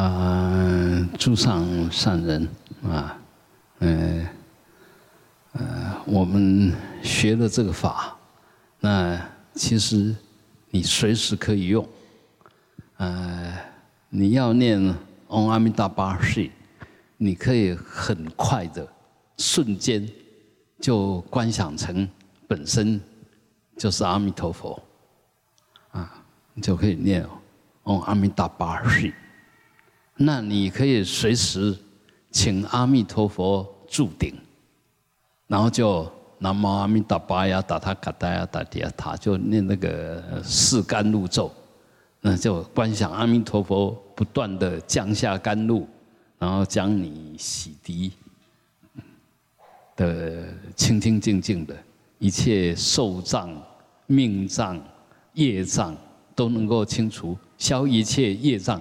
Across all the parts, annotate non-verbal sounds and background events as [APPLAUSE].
啊，诸上善人啊，嗯，呃，我们学了这个法，那其实你随时可以用。呃，你要念嗡阿弥达巴誓，你可以很快的瞬间就观想成本身就是阿弥陀佛，啊，你就可以念嗡阿弥达巴誓。那你可以随时请阿弥陀佛住顶，然后就南无阿弥达巴呀，达他卡达呀，达提呀塔，就念那个四甘露咒，那就观想阿弥陀佛不断的降下甘露，然后将你洗涤的清清净净的，一切受障、命障、业障都能够清除，消一切业障。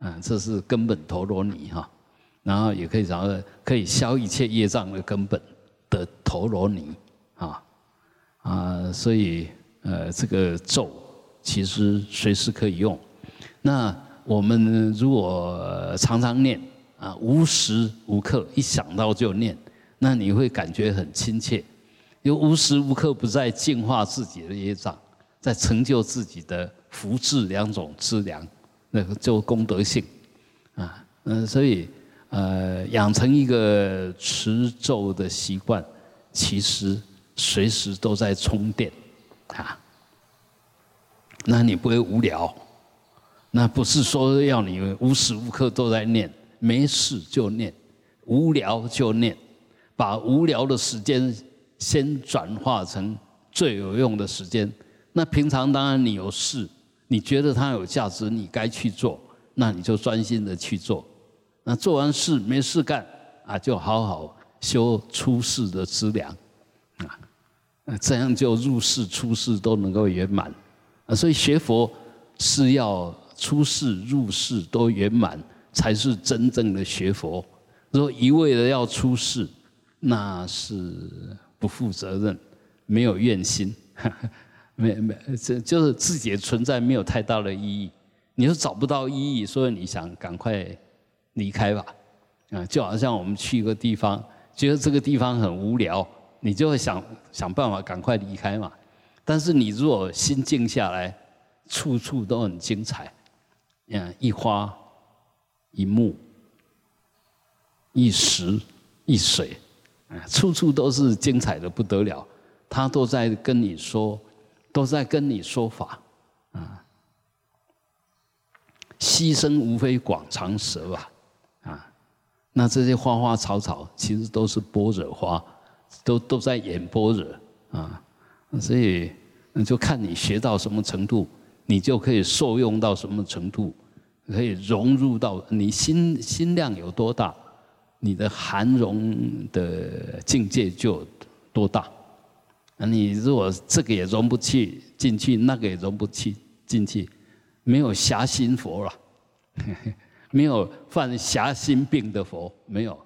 嗯，这是根本陀罗尼哈，然后也可以讲可以消一切业障的根本的陀罗尼啊啊，所以呃这个咒其实随时可以用。那我们如果常常念啊，无时无刻一想到就念，那你会感觉很亲切，又无时无刻不在净化自己的业障，在成就自己的福智两种资粮。那个就功德性，啊，嗯，所以呃，养成一个持咒的习惯，其实随时都在充电，啊，那你不会无聊，那不是说要你无时无刻都在念，没事就念，无聊就念，把无聊的时间先转化成最有用的时间。那平常当然你有事。你觉得它有价值，你该去做，那你就专心的去做。那做完事没事干啊，就好好修出世的资粮啊，这样就入世出世都能够圆满啊。所以学佛是要出世入世都圆满，才是真正的学佛。如果一味的要出世，那是不负责任，没有愿心。没没，这就是自己的存在没有太大的意义。你又找不到意义，所以你想赶快离开吧。啊，就好像我们去一个地方，觉得这个地方很无聊，你就会想想办法赶快离开嘛。但是你如果心静下来，处处都很精彩。嗯，一花一木一石一水，啊，处处都是精彩的不得了。他都在跟你说。都在跟你说法，啊，牺牲无非广长舌吧，啊，那这些花花草草其实都是般若花，都都在演般若。啊，所以就看你学到什么程度，你就可以受用到什么程度，可以融入到你心心量有多大，你的含容的境界就多大。那你如果这个也融不去进去，那个也融不去进去，没有狭心佛了，没有犯狭心病的佛，没有，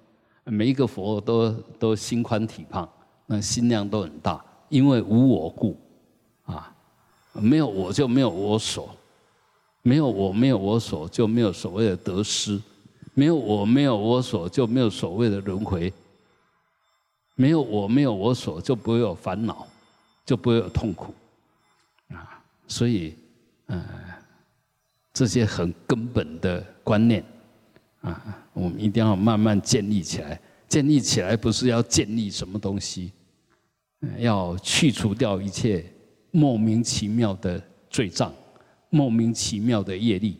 每一个佛都都心宽体胖，那心量都很大，因为无我故，啊，没有我就没有我所，没有我没有我所就没有所谓的得失，没有我没有我所就没有所谓的轮回。没有我，没有我所，就不会有烦恼，就不会有痛苦，啊，所以，呃，这些很根本的观念，啊，我们一定要慢慢建立起来。建立起来不是要建立什么东西，要去除掉一切莫名其妙的罪障，莫名其妙的业力，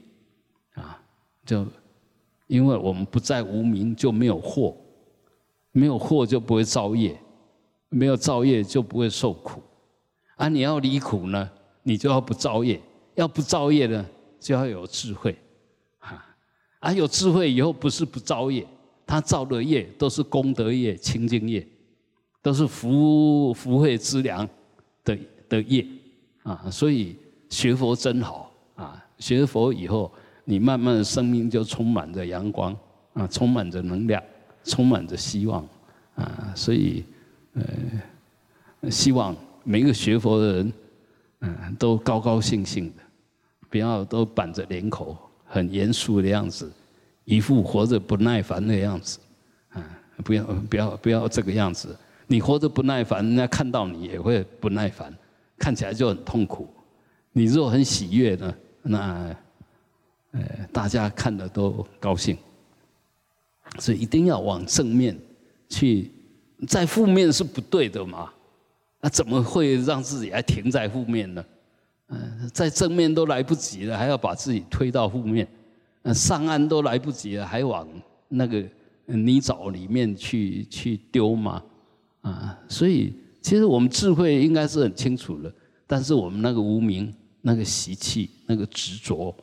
啊，就因为我们不在无名，就没有祸。没有祸就不会造业，没有造业就不会受苦。啊，你要离苦呢，你就要不造业；要不造业呢，就要有智慧。哈，啊，有智慧以后不是不造业，他造的业都是功德业、清净业，都是福福慧之良的的业。啊，所以学佛真好啊！学佛以后，你慢慢的生命就充满着阳光啊，充满着能量。充满着希望啊，所以呃，希望每一个学佛的人，嗯，都高高兴兴的，不要都板着脸口，很严肃的样子，一副活着不耐烦的样子，啊，不要不要不要这个样子。你活着不耐烦，人家看到你也会不耐烦，看起来就很痛苦。你若很喜悦呢，那呃大家看了都高兴。所以一定要往正面去，在负面是不对的嘛？那怎么会让自己还停在负面呢？嗯，在正面都来不及了，还要把自己推到负面，上岸都来不及了，还往那个泥沼里面去去丢吗？啊，所以其实我们智慧应该是很清楚的，但是我们那个无名、那个习气、那个执着、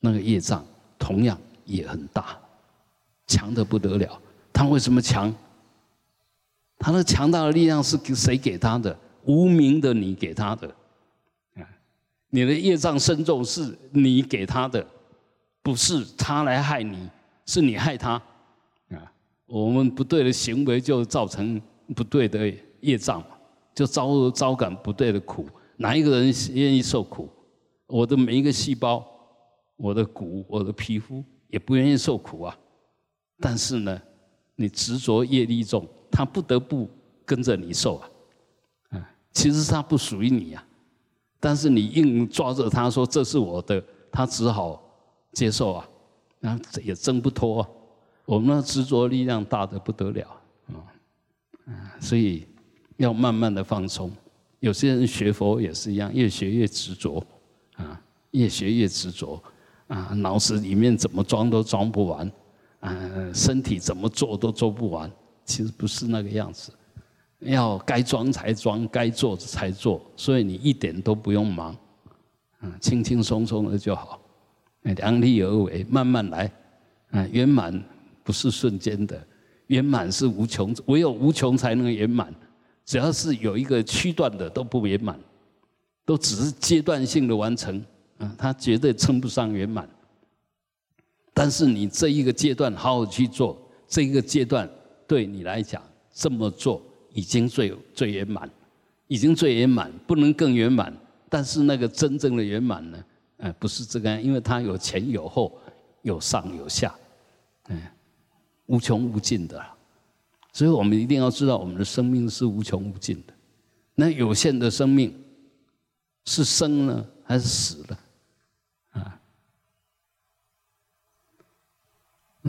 那个业障，同样也很大，强的不得了。他为什么强？他那强大的力量是谁给他的？无名的你给他的。啊你的业障深重是你给他的，不是他来害你，是你害他。啊，我们不对的行为就造成不对的业障嘛，就遭遭感不对的苦。哪一个人愿意受苦？我的每一个细胞，我的骨，我的皮肤也不愿意受苦啊。但是呢，你执着业力重，他不得不跟着你受啊。啊，其实他不属于你呀。但是你硬抓着他说这是我的，他只好接受啊，那也挣不脱。我们的执着力量大的不得了啊，所以要慢慢的放松。有些人学佛也是一样，越学越执着啊，越学越执着啊，脑子里面怎么装都装不完啊，身体怎么做都做不完，其实不是那个样子。要该装才装，该做才做，所以你一点都不用忙，嗯，轻轻松松的就好，量力而为，慢慢来，啊，圆满不是瞬间的，圆满是无穷，唯有无穷才能圆满，只要是有一个区段的都不圆满，都只是阶段性的完成，啊，它绝对称不上圆满。但是你这一个阶段好好去做，这一个阶段对你来讲这么做。已经最最圆满，已经最圆满，不能更圆满。但是那个真正的圆满呢？哎，不是这个，因为它有前有后，有上有下，嗯，无穷无尽的。所以我们一定要知道，我们的生命是无穷无尽的。那有限的生命是生呢，还是死了？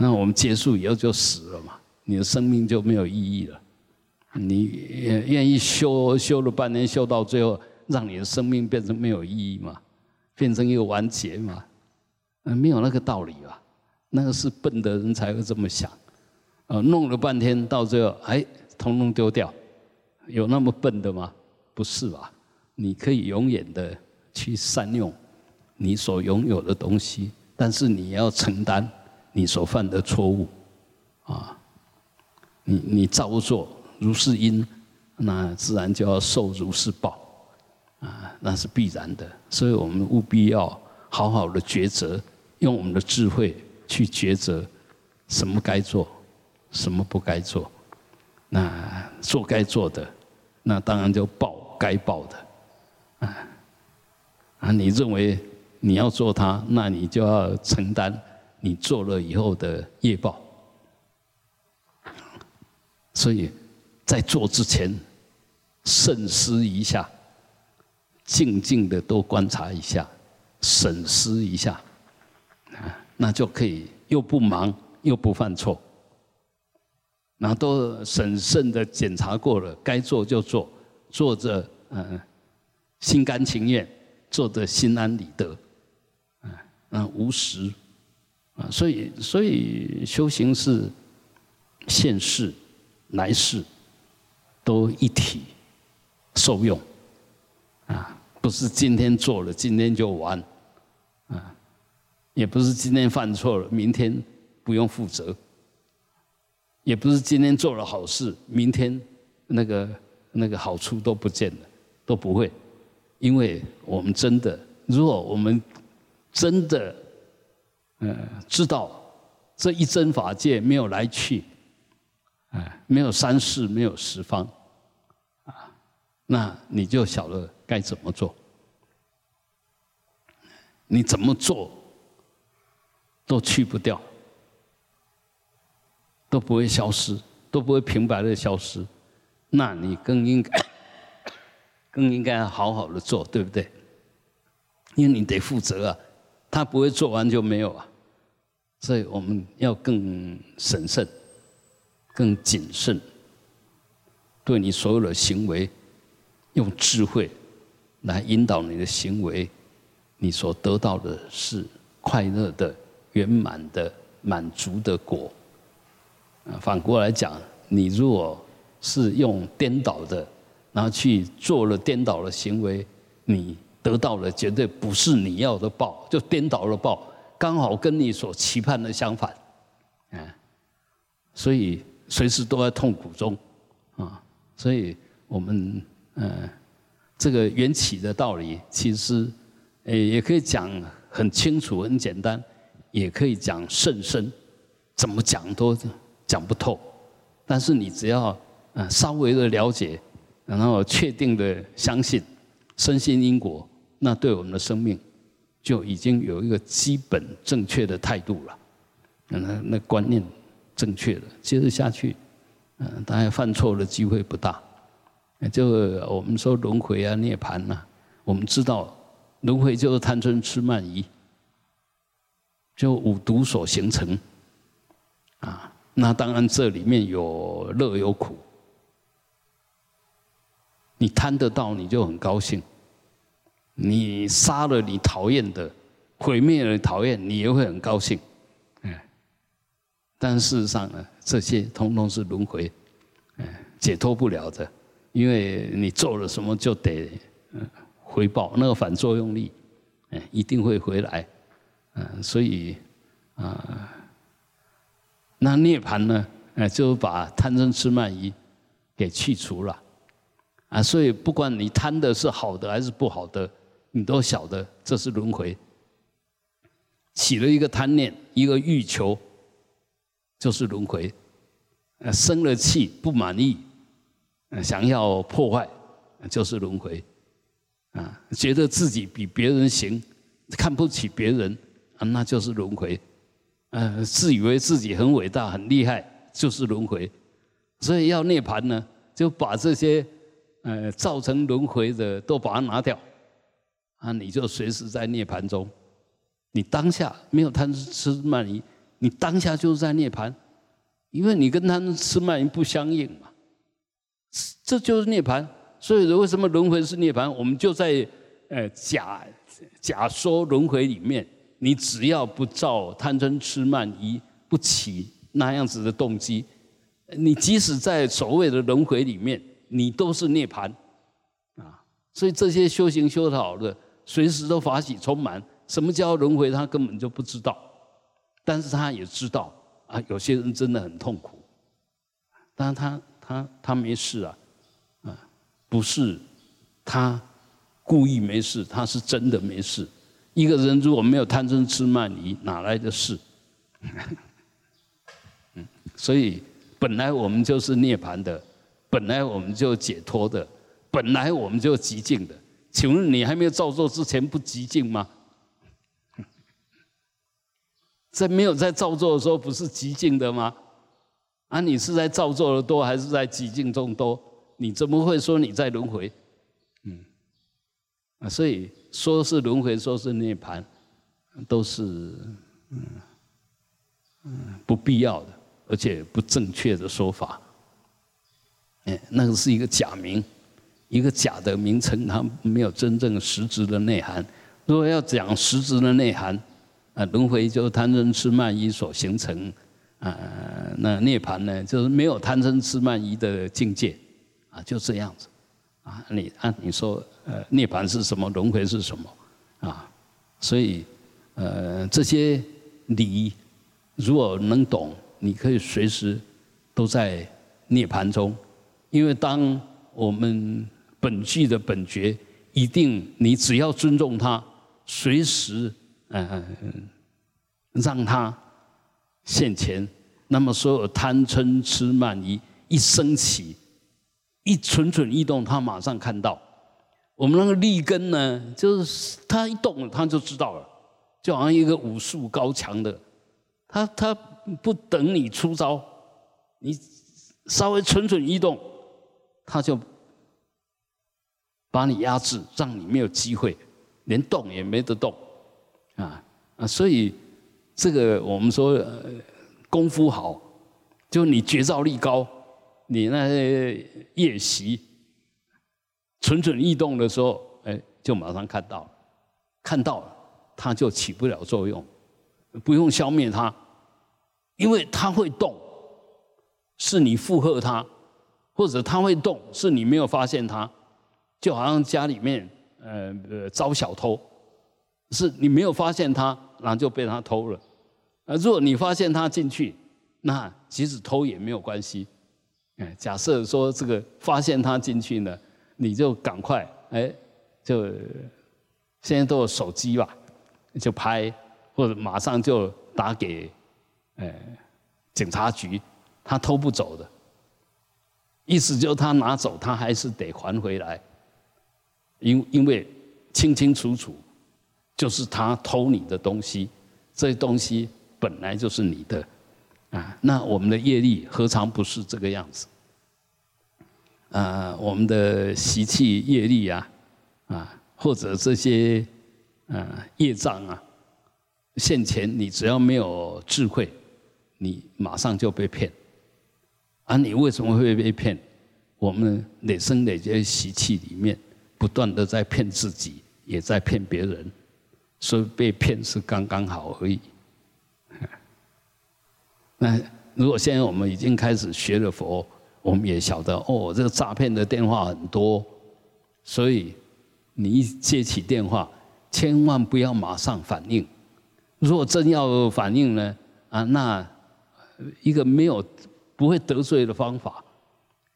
那我们结束以后就死了嘛？你的生命就没有意义了。你愿意修修了半年，修到最后，让你的生命变成没有意义嘛？变成一个完结嘛？嗯，没有那个道理吧？那个是笨的人才会这么想。啊，弄了半天，到最后，哎，通通丢掉，有那么笨的吗？不是吧？你可以永远的去善用你所拥有的东西，但是你要承担你所犯的错误。啊，你你照做。如是因，那自然就要受如是报，啊，那是必然的。所以我们务必要好好的抉择，用我们的智慧去抉择，什么该做，什么不该做。那做该做的，那当然就报该报的，啊，啊，你认为你要做它，那你就要承担你做了以后的业报。所以。在做之前，慎思一下，静静的多观察一下，审思一下，啊，那就可以又不忙又不犯错，那都审慎的检查过了，该做就做，做着嗯心甘情愿，做着心安理得，嗯，那无实，啊，所以所以修行是现世来世。都一体受用啊，不是今天做了今天就完啊，也不是今天犯错了明天不用负责，也不是今天做了好事明天那个那个好处都不见了，都不会，因为我们真的，如果我们真的嗯知道这一真法界没有来去，哎，没有三世，没有十方。啊那你就晓得该怎么做，你怎么做都去不掉，都不会消失，都不会平白的消失，那你更应该 [COUGHS] 更应该好好的做，对不对？因为你得负责啊，他不会做完就没有啊，所以我们要更审慎、更谨慎，对你所有的行为用智慧来引导你的行为，你所得到的是快乐的。圆满的满足的果，啊，反过来讲，你如果是用颠倒的，然后去做了颠倒的行为，你得到的绝对不是你要的报，就颠倒了报，刚好跟你所期盼的相反，啊，所以随时都在痛苦中，啊，所以我们嗯，这个缘起的道理，其实诶也可以讲很清楚、很简单。也可以讲甚深，怎么讲都讲不透。但是你只要嗯稍微的了解，然后确定的相信，深信因果，那对我们的生命就已经有一个基本正确的态度了。那那观念正确了，接着下去，嗯，当然犯错的机会不大。就我们说轮回啊、涅槃呐，我们知道轮回就是贪嗔痴慢疑。就五毒所形成，啊，那当然这里面有乐有苦。你贪得到，你就很高兴；你杀了你讨厌的，毁灭了讨厌，你也会很高兴。哎，但事实上呢，这些通通是轮回，哎，解脱不了的，因为你做了什么就得嗯回报，那个反作用力，哎，一定会回来。嗯，所以啊，那涅槃呢？哎，就把贪嗔痴慢疑给去除了啊。所以不管你贪的是好的还是不好的，你都晓得这是轮回。起了一个贪念，一个欲求，就是轮回。呃，生了气不满意，想要破坏，就是轮回。啊，觉得自己比别人行，看不起别人。啊，那就是轮回，呃，自以为自己很伟大、很厉害，就是轮回。所以要涅盘呢，就把这些呃造成轮回的都把它拿掉，啊，你就随时在涅盘中，你当下没有贪吃慢疑，你当下就是在涅盘，因为你跟贪吃慢疑不相应嘛，这就是涅盘。所以为什么轮回是涅盘？我们就在呃假假说轮回里面。你只要不造贪嗔痴慢疑，不起那样子的动机，你即使在所谓的轮回里面，你都是涅槃，啊！所以这些修行修得好的，随时都法喜充满。什么叫轮回？他根本就不知道，但是他也知道啊。有些人真的很痛苦，但是他他他没事啊，啊，不是他故意没事，他是真的没事。一个人如果没有贪嗔痴慢疑，哪来的事？嗯，[LAUGHS] 所以本来我们就是涅槃的，本来我们就解脱的，本来我们就极静的。请问你还没有造作之前不极静吗？在没有在造作的时候不是极静的吗？啊，你是在造作的多还是在极静中多？你怎么会说你在轮回？嗯，啊，所以。说是轮回，说是涅槃，都是嗯嗯不必要的，而且不正确的说法。哎，那个是一个假名，一个假的名称，它没有真正实质的内涵。如果要讲实质的内涵，啊，轮回就是贪嗔痴慢疑所形成，啊，那涅槃呢，就是没有贪嗔痴慢疑的境界，啊，就这样子。啊，你按你说，呃，涅槃是什么？轮回是什么？啊，所以，呃，这些理如果能懂，你可以随时都在涅槃中，因为当我们本具的本觉，一定你只要尊重他，随时嗯让他现前，那么所有贪嗔痴慢疑一升起。一蠢蠢欲动，他马上看到。我们那个立根呢，就是他一动，他就知道了，就好像一个武术高强的，他他不等你出招，你稍微蠢蠢欲动，他就把你压制，让你没有机会，连动也没得动，啊啊！所以这个我们说功夫好，就你觉照力高，你那些夜袭蠢蠢欲动的时候，哎，就马上看到了，看到了，它就起不了作用，不用消灭它，因为它会动，是你附和它，或者它会动，是你没有发现它。就好像家里面，呃呃，招小偷，是你没有发现他，然后就被他偷了。呃，如果你发现他进去，那即使偷也没有关系。哎，假设说这个发现他进去呢，你就赶快，哎，就现在都有手机吧，就拍，或者马上就打给，哎，警察局，他偷不走的，意思就是他拿走，他还是得还回来。因因为清清楚楚，就是他偷你的东西，这东西本来就是你的，啊，那我们的业力何尝不是这个样子？啊，我们的习气业力啊，啊，或者这些啊业障啊，现前你只要没有智慧，你马上就被骗。啊，你为什么会被骗？我们累生累劫习气里面。不断的在骗自己，也在骗别人，所以被骗是刚刚好而已。[LAUGHS] 那如果现在我们已经开始学了佛，我们也晓得哦，这个诈骗的电话很多，所以你一接起电话，千万不要马上反应。如果真要反应呢，啊，那一个没有不会得罪的方法，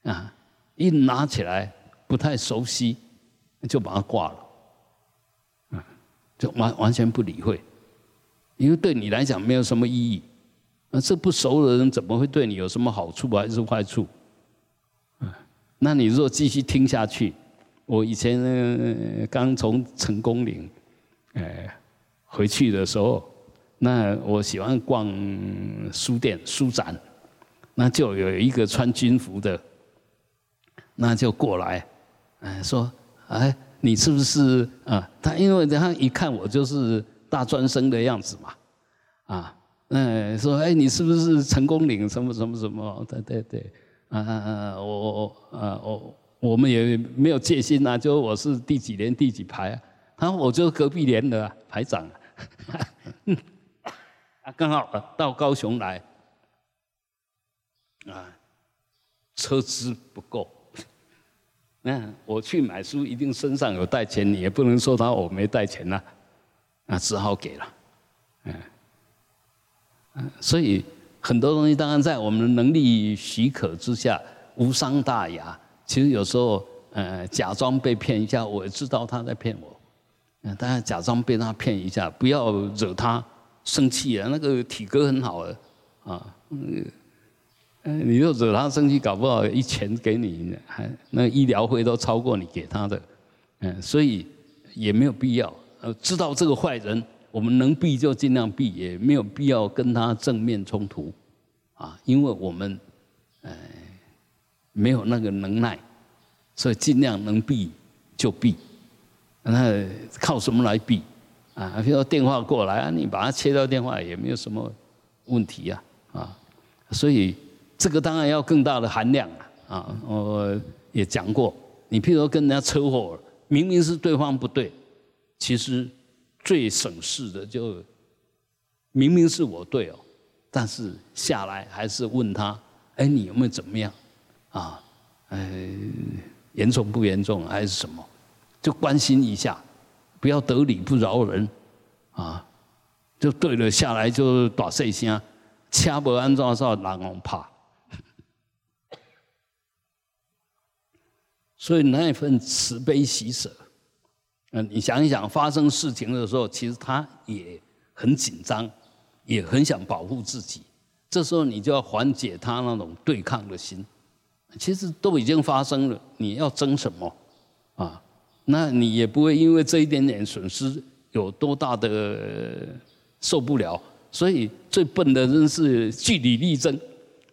啊，一拿起来不太熟悉。就把它挂了，嗯，就完完全不理会，因为对你来讲没有什么意义。那这不熟的人怎么会对你有什么好处还是坏处？嗯，那你如果继续听下去，我以前刚从成功岭，哎，回去的时候，那我喜欢逛书店书展，那就有一个穿军服的，那就过来，哎说。哎，你是不是啊？他因为他一看我就是大专生的样子嘛，啊，嗯，说哎，你是不是成功岭什么什么什么？对对对，啊啊啊，我我啊我我们也没有戒心呐，就我是第几年第几排啊，他说我就是隔壁连的排长，[LAUGHS] 啊，刚好到高雄来，啊，车资不够。那我去买书，一定身上有带钱，你也不能说他我没带钱呐，那只好给了，嗯，嗯，所以很多东西当然在我们的能力许可之下，无伤大雅。其实有时候，呃，假装被骗一下，我也知道他在骗我，嗯，当然假装被他骗一下，不要惹他生气啊。那个体格很好的，啊，嗯。嗯，你又惹他生气，搞不好一钱给你，还那医疗费都超过你给他的，嗯，所以也没有必要。呃，知道这个坏人，我们能避就尽量避，也没有必要跟他正面冲突，啊，因为我们，呃，没有那个能耐，所以尽量能避就避。那靠什么来避？啊，比如说电话过来啊，你把它切掉电话也没有什么问题呀，啊，所以。这个当然要更大的含量啊！啊，我也讲过，你譬如说跟人家车祸，明明是对方不对，其实最省事的就明明是我对哦，但是下来还是问他，哎，你有没有怎么样？啊，哎，严重不严重还是什么？就关心一下，不要得理不饶人啊！就对了，下来就打碎声，车不安装时候人往怕。所以那一份慈悲喜舍，嗯，你想一想，发生事情的时候，其实他也很紧张，也很想保护自己。这时候你就要缓解他那种对抗的心。其实都已经发生了，你要争什么？啊，那你也不会因为这一点点损失有多大的受不了。所以最笨的人是据理力争，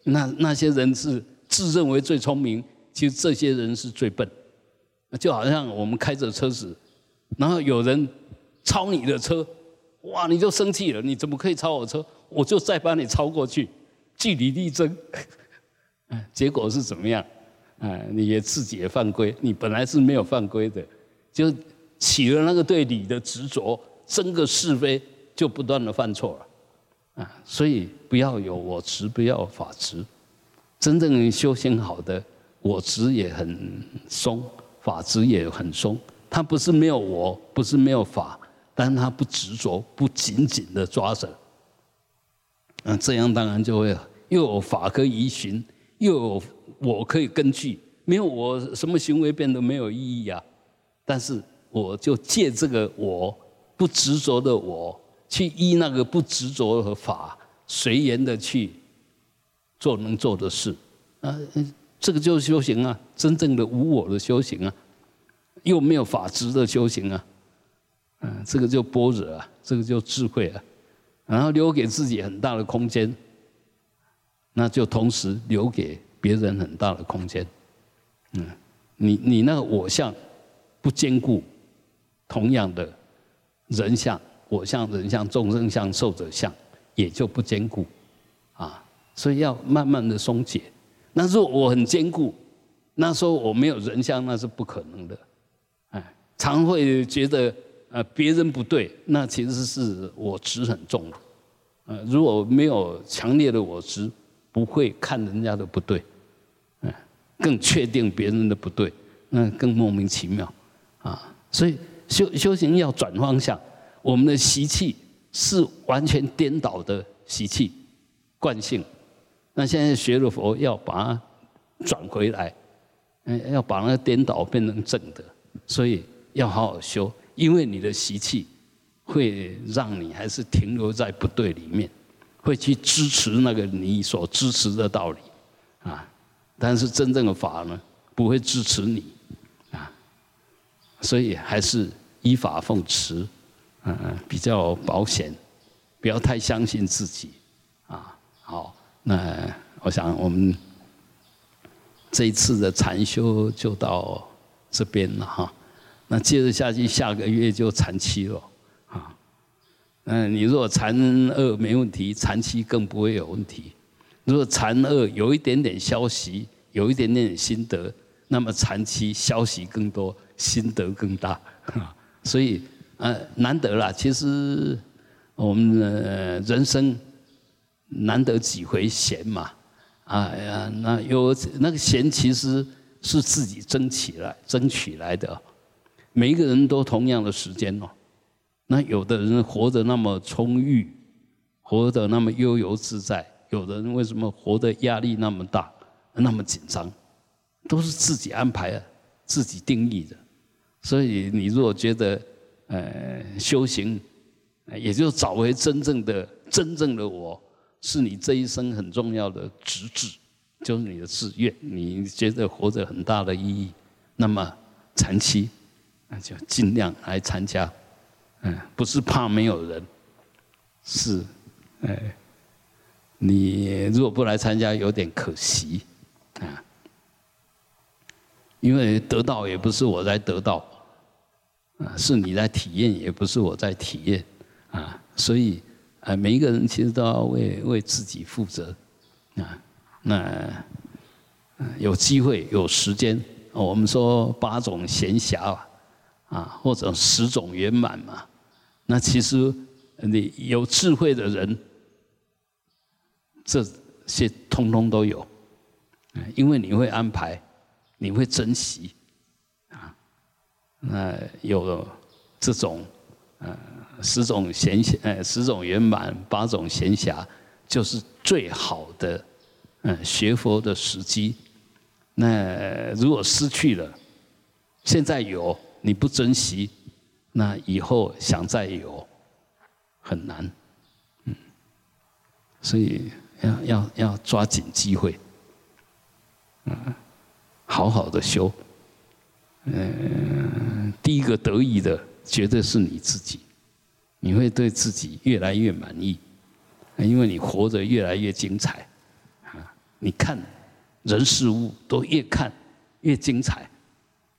那那些人是自认为最聪明，其实这些人是最笨。就好像我们开着车子，然后有人超你的车，哇，你就生气了，你怎么可以超我车？我就再把你超过去，据理力争。[LAUGHS] 结果是怎么样？啊，你也自己也犯规，你本来是没有犯规的，就起了那个对理的执着，争个是非，就不断的犯错了。啊，所以不要有我执，不要法执。真正修行好的，我执也很松。法执也很松，他不是没有我，不是没有法，但他不执着，不紧紧的抓着。嗯，这样当然就会又有法可以依循，又有我可以根据。没有我，什么行为变得没有意义啊？但是我就借这个我不执着的我，去依那个不执着和法，随缘的去做能做的事。啊。这个就是修行啊，真正的无我的修行啊，又没有法执的修行啊，嗯，这个就般若啊，这个就智慧啊，然后留给自己很大的空间，那就同时留给别人很大的空间，嗯，你你那个我相不坚固，同样的人相、我相、人相、众生相、寿者相也就不坚固，啊，所以要慢慢的松解。那如果我很坚固，那说我没有人相，那是不可能的。哎，常会觉得呃别人不对，那其实是我执很重的。呃，如果没有强烈的我执，不会看人家的不对，嗯，更确定别人的不对，那更莫名其妙啊。所以修修行要转方向，我们的习气是完全颠倒的习气惯性。那现在学了佛，要把它转回来，嗯，要把那个颠倒变成正的，所以要好好修，因为你的习气会让你还是停留在不对里面，会去支持那个你所支持的道理，啊，但是真正的法呢，不会支持你，啊，所以还是依法奉持，嗯，比较保险，不要太相信自己，啊，好。那我想，我们这一次的禅修就到这边了哈。那接着下去，下个月就禅七了啊。嗯，你如果禅二没问题，禅七更不会有问题。如果禅二有一点点消息，有一点点心得，那么禅七消息更多，心得更大。所以，呃，难得了。其实我们的人生。难得几回闲嘛，啊呀，那有那个闲其实是自己争起来、争取来的。每一个人都同样的时间哦，那有的人活得那么充裕，活得那么悠游自在；有的人为什么活得压力那么大、那么紧张，都是自己安排、自己定义的。所以你如果觉得呃修行，也就找回真正的、真正的我。是你这一生很重要的职志，就是你的志愿。你觉得活着很大的意义，那么长期那就尽量来参加。嗯，不是怕没有人，是，哎，你如果不来参加，有点可惜啊。因为得到也不是我在得到，啊，是你在体验，也不是我在体验，啊，所以。啊，每一个人其实都要为为自己负责，啊，那有机会有时间，我们说八种闲暇啊，或者十种圆满嘛，那其实你有智慧的人，这些通通都有，因为你会安排，你会珍惜，啊，那有这种，呃。十种闲暇，呃，十种圆满，八种闲暇，就是最好的，嗯，学佛的时机。那如果失去了，现在有你不珍惜，那以后想再有很难，嗯，所以要要要抓紧机会，嗯，好好的修，嗯，第一个得意的绝对是你自己。你会对自己越来越满意，因为你活得越来越精彩，啊，你看人事物都越看越精彩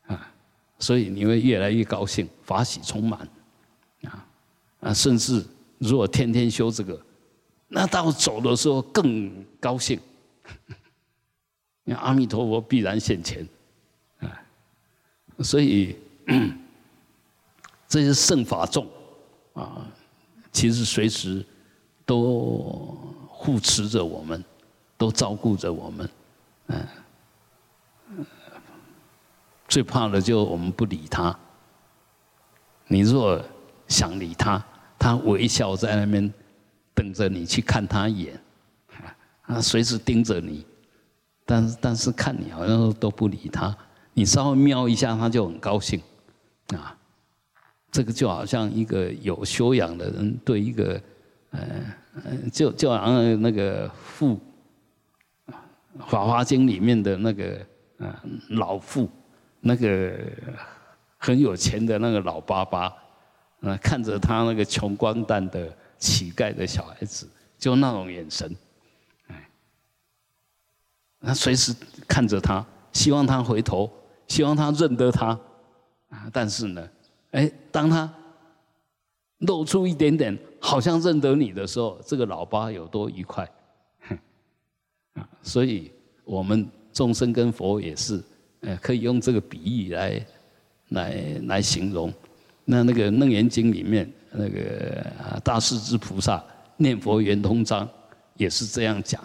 啊，所以你会越来越高兴，法喜充满啊啊，甚至如果天天修这个，那到走的时候更高兴，因为阿弥陀佛必然现前啊，所以 [CLEARS THROAT] 这些圣法众啊，其实随时都护持着我们。都照顾着我们，嗯，最怕的就我们不理他。你若想理他，他微笑在那边等着你去看他一眼，啊，随时盯着你，但是但是看你好像都不理他，你稍微瞄一下他就很高兴，啊，这个就好像一个有修养的人对一个，呃，就就好像那个父。《法华经》里面的那个嗯老妇，那个很有钱的那个老爸爸，啊，看着他那个穷光蛋的乞丐的小孩子，就那种眼神，哎，他随时看着他，希望他回头，希望他认得他，啊，但是呢，哎，当他露出一点点好像认得你的时候，这个老爸有多愉快。啊，[LAUGHS] 所以我们众生跟佛也是，呃，可以用这个比喻来，来来形容。那那个《楞严经》里面那个大势至菩萨念佛圆通章也是这样讲。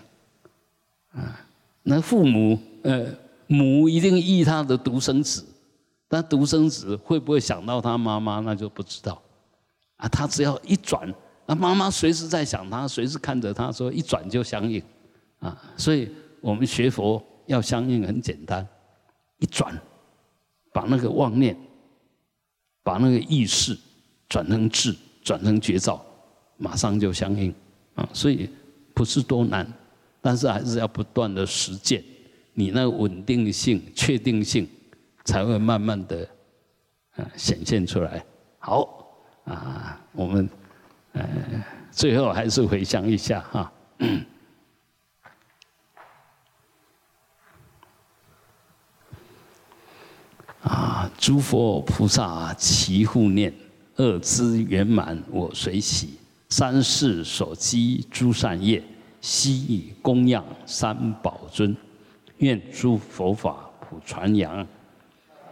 啊，那父母呃母一定忆他的独生子，但独生子会不会想到他妈妈，那就不知道。啊，他只要一转，那妈妈随时在想他，随时看着他，说一转就相应。啊，所以我们学佛要相应很简单，一转，把那个妄念，把那个意识转成智，转成觉照，马上就相应啊。所以不是多难，但是还是要不断的实践，你那稳定性、确定性才会慢慢的啊显现出来。好啊，我们呃最后还是回想一下哈。啊！诸佛菩萨齐护念，恶资圆满我随喜。三世所积诸善业，悉以供养三宝尊。愿诸佛法普传扬，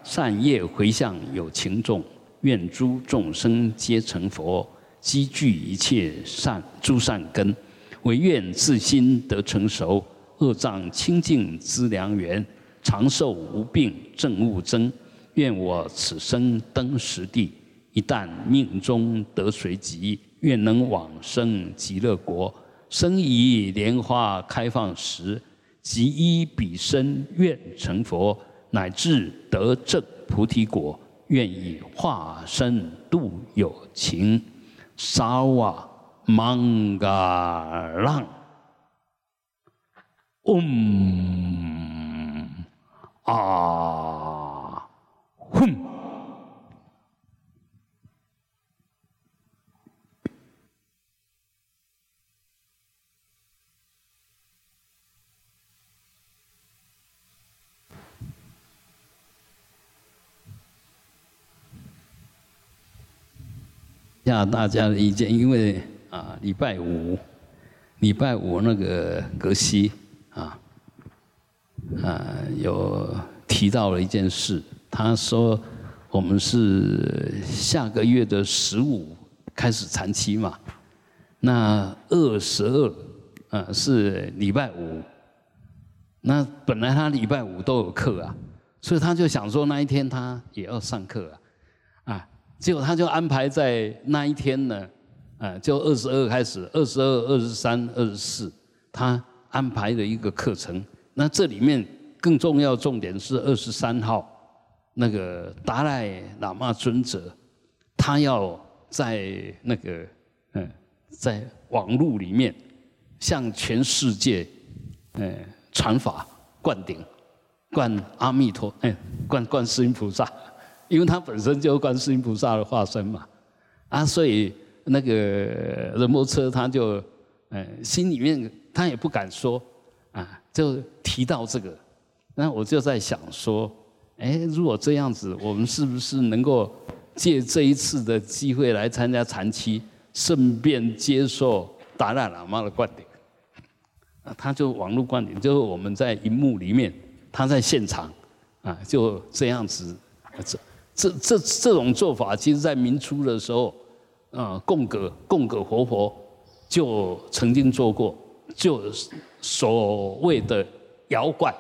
善业回向有情众。愿诸众生皆成佛，积聚一切善诸善根。唯愿自心得成熟，恶障清净资良缘，长寿无病正悟增。愿我此生登实地，一旦命中得随吉，愿能往生极乐国。生以莲花开放时，即依彼身愿成佛，乃至得证菩提果。愿以化身度有情，沙瓦芒嘎浪，嗡啊。哼！下大家的意见，因为啊，礼拜五，礼拜五那个格西啊，啊，有提到了一件事。他说：“我们是下个月的十五开始长期嘛，那二十二，啊，是礼拜五。那本来他礼拜五都有课啊，所以他就想说那一天他也要上课，啊，结果他就安排在那一天呢，啊，就二十二开始，二十二、二十三、二十四，他安排了一个课程。那这里面更重要重点是二十三号。”那个达赖喇嘛尊者，他要在那个嗯，在网络里面向全世界嗯传法灌顶，灌阿弥陀哎，灌观世音菩萨，因为他本身就是观世音菩萨的化身嘛，啊，所以那个仁波车他就嗯心里面他也不敢说，啊，就提到这个，那我就在想说，哎，如果这样子，我们是不是能够借这一次的机会来参加禅期，顺便接受达赖喇嘛的灌顶？啊，他就网络灌顶，就是我们在荧幕里面，他在现场，啊，就这样子，这这这这种做法，其实在明初的时候，啊，贡格贡格活佛就曾经做过。就所谓的摇灌，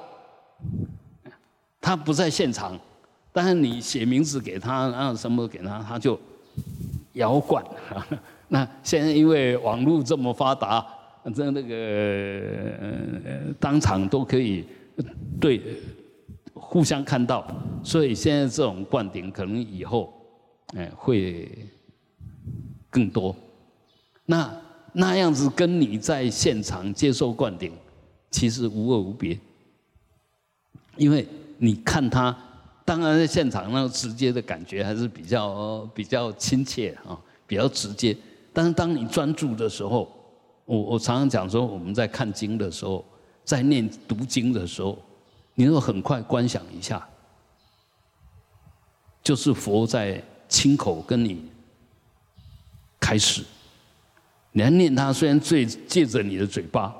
他不在现场，但是你写名字给他，然后什么给他，他就摇灌。[LAUGHS] 那现在因为网络这么发达，这那个当场都可以对互相看到，所以现在这种灌顶可能以后哎会更多。那。那样子跟你在现场接受灌顶，其实无二无别。因为你看他，当然在现场那直接的感觉还是比较比较亲切啊，比较直接。但是当你专注的时候，我我常常讲说，我们在看经的时候，在念读经的时候，你能够很快观想一下，就是佛在亲口跟你开始。你要念它，虽然最借着你的嘴巴，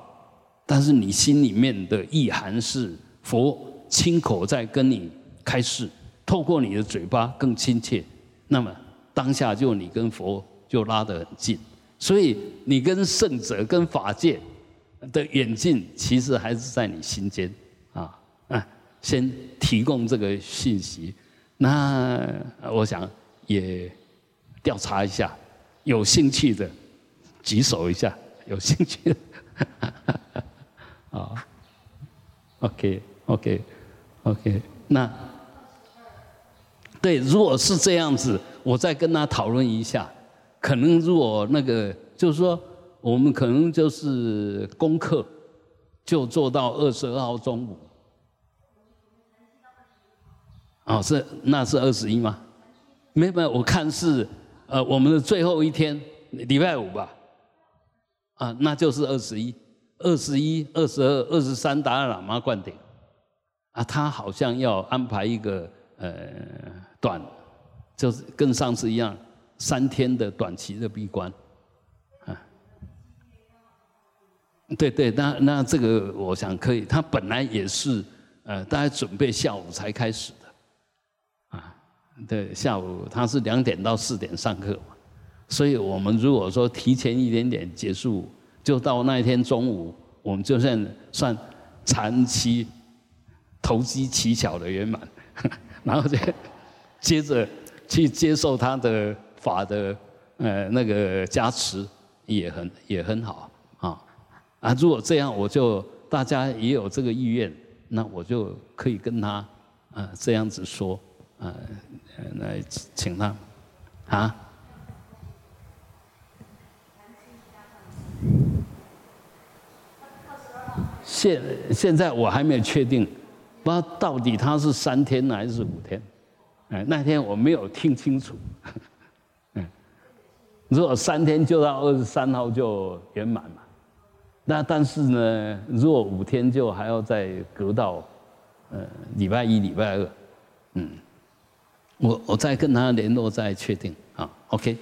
但是你心里面的意涵是佛亲口在跟你开示，透过你的嘴巴更亲切。那么当下就你跟佛就拉得很近，所以你跟圣者、跟法界的远近，其实还是在你心间啊。嗯，先提供这个信息，那我想也调查一下，有兴趣的。举手一下，有兴趣的，啊，OK，OK，OK，那对，如果是这样子，我再跟他讨论一下，可能如果那个就是说，我们可能就是功课就做到二十二号中午，哦，是那是二十一吗？没有没有，我看是呃我们的最后一天，礼拜五吧。啊，那就是二十一、二十一、二十二、二十三达赖喇嘛灌顶，啊，他好像要安排一个呃短，就是跟上次一样三天的短期的闭关，啊，对对，那那这个我想可以，他本来也是呃，大家准备下午才开始，对，下午他是两点到四点上课。所以我们如果说提前一点点结束，就到那一天中午，我们就算算长期投机取巧的圆满，然后再接着去接受他的法的呃那个加持，也很也很好啊啊！如果这样，我就大家也有这个意愿，那我就可以跟他啊这样子说啊来请他啊。现现在我还没有确定，不知道到底他是三天呢还是五天，哎，那天我没有听清楚，嗯，[LAUGHS] 如果三天就到二十三号就圆满嘛，那但是呢，如果五天就还要再隔到，呃，礼拜一、礼拜二，嗯，我我再跟他联络再确定啊，OK。